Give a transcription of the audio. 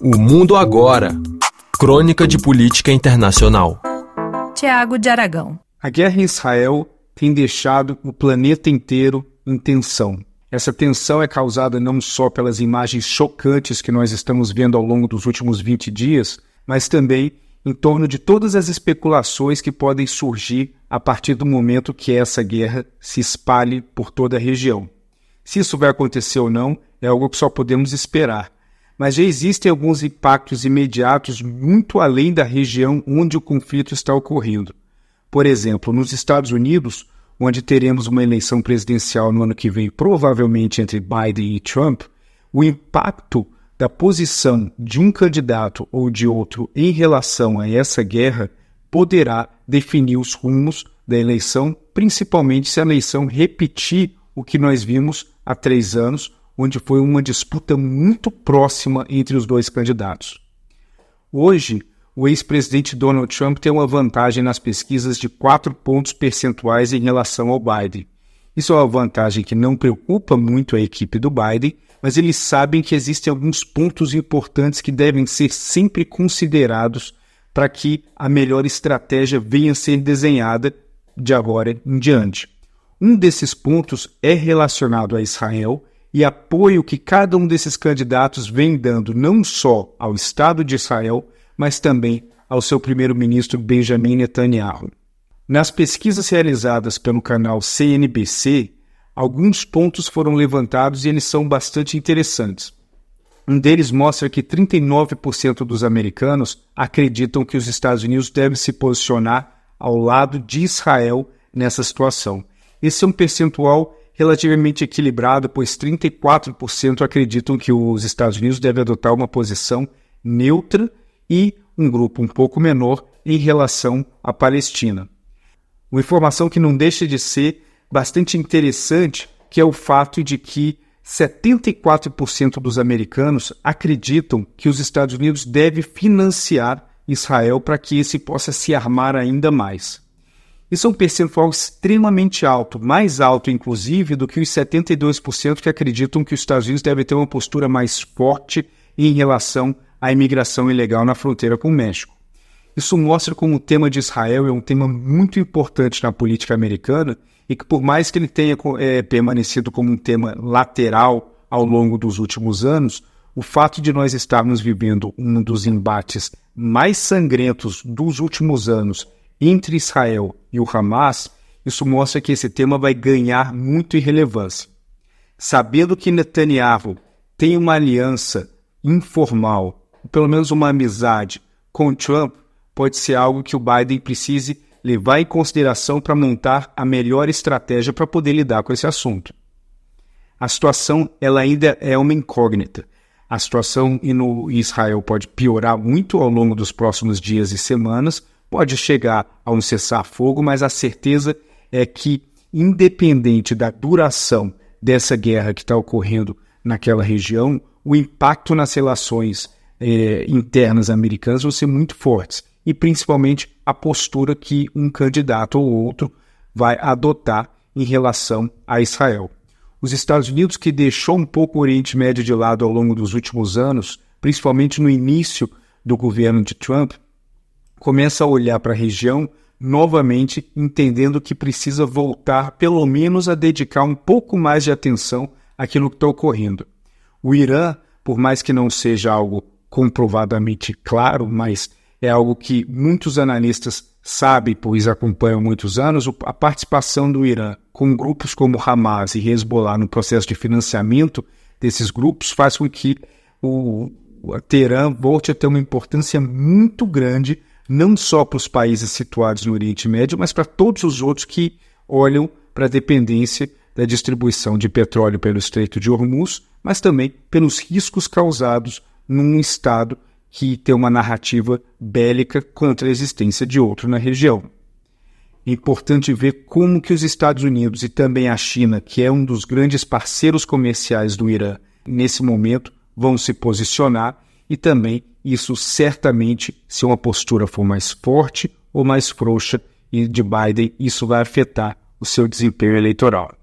O Mundo Agora Crônica de Política Internacional. Tiago de Aragão. A guerra em Israel tem deixado o planeta inteiro em tensão. Essa tensão é causada não só pelas imagens chocantes que nós estamos vendo ao longo dos últimos 20 dias, mas também em torno de todas as especulações que podem surgir a partir do momento que essa guerra se espalhe por toda a região. Se isso vai acontecer ou não, é algo que só podemos esperar. Mas já existem alguns impactos imediatos muito além da região onde o conflito está ocorrendo. Por exemplo, nos Estados Unidos, onde teremos uma eleição presidencial no ano que vem, provavelmente entre Biden e Trump, o impacto da posição de um candidato ou de outro em relação a essa guerra poderá definir os rumos da eleição, principalmente se a eleição repetir o que nós vimos há três anos, onde foi uma disputa muito próxima entre os dois candidatos. Hoje, o ex-presidente Donald Trump tem uma vantagem nas pesquisas de 4 pontos percentuais em relação ao Biden. Isso é uma vantagem que não preocupa muito a equipe do Biden, mas eles sabem que existem alguns pontos importantes que devem ser sempre considerados para que a melhor estratégia venha a ser desenhada de agora em diante. Um desses pontos é relacionado a Israel e apoio que cada um desses candidatos vem dando não só ao Estado de Israel, mas também ao seu primeiro-ministro Benjamin Netanyahu. Nas pesquisas realizadas pelo canal CNBC, alguns pontos foram levantados e eles são bastante interessantes. Um deles mostra que 39% dos americanos acreditam que os Estados Unidos devem se posicionar ao lado de Israel nessa situação. Esse é um percentual relativamente equilibrado, pois 34% acreditam que os Estados Unidos devem adotar uma posição neutra e um grupo um pouco menor em relação à Palestina. Uma informação que não deixa de ser bastante interessante, que é o fato de que 74% dos americanos acreditam que os Estados Unidos devem financiar Israel para que esse possa se armar ainda mais. Isso é um percentual extremamente alto, mais alto, inclusive, do que os 72% que acreditam que os Estados Unidos devem ter uma postura mais forte em relação à imigração ilegal na fronteira com o México. Isso mostra como o tema de Israel é um tema muito importante na política americana e que, por mais que ele tenha é, permanecido como um tema lateral ao longo dos últimos anos, o fato de nós estarmos vivendo um dos embates mais sangrentos dos últimos anos entre Israel e o Hamas, isso mostra que esse tema vai ganhar muito em relevância. Sabendo que Netanyahu tem uma aliança informal, pelo menos uma amizade com Trump, pode ser algo que o Biden precise levar em consideração para montar a melhor estratégia para poder lidar com esse assunto. A situação ela ainda é uma incógnita. A situação no Israel pode piorar muito ao longo dos próximos dias e semanas, pode chegar a um cessar-fogo, mas a certeza é que, independente da duração dessa guerra que está ocorrendo naquela região, o impacto nas relações eh, internas americanas vão ser muito fortes e principalmente a postura que um candidato ou outro vai adotar em relação a Israel. Os Estados Unidos, que deixou um pouco o Oriente Médio de lado ao longo dos últimos anos, principalmente no início do governo de Trump, começa a olhar para a região novamente, entendendo que precisa voltar, pelo menos, a dedicar um pouco mais de atenção àquilo que está ocorrendo. O Irã, por mais que não seja algo comprovadamente claro, mas é algo que muitos analistas sabem, pois acompanham muitos anos, a participação do Irã com grupos como Hamas e Hezbollah no processo de financiamento desses grupos faz com que o, o Teherã volte a ter uma importância muito grande não só para os países situados no Oriente Médio, mas para todos os outros que olham para a dependência da distribuição de petróleo pelo Estreito de Hormuz, mas também pelos riscos causados num Estado que tem uma narrativa bélica contra a existência de outro na região. É importante ver como que os Estados Unidos e também a China, que é um dos grandes parceiros comerciais do Irã, nesse momento vão se posicionar e também isso certamente, se uma postura for mais forte ou mais frouxa e de Biden, isso vai afetar o seu desempenho eleitoral.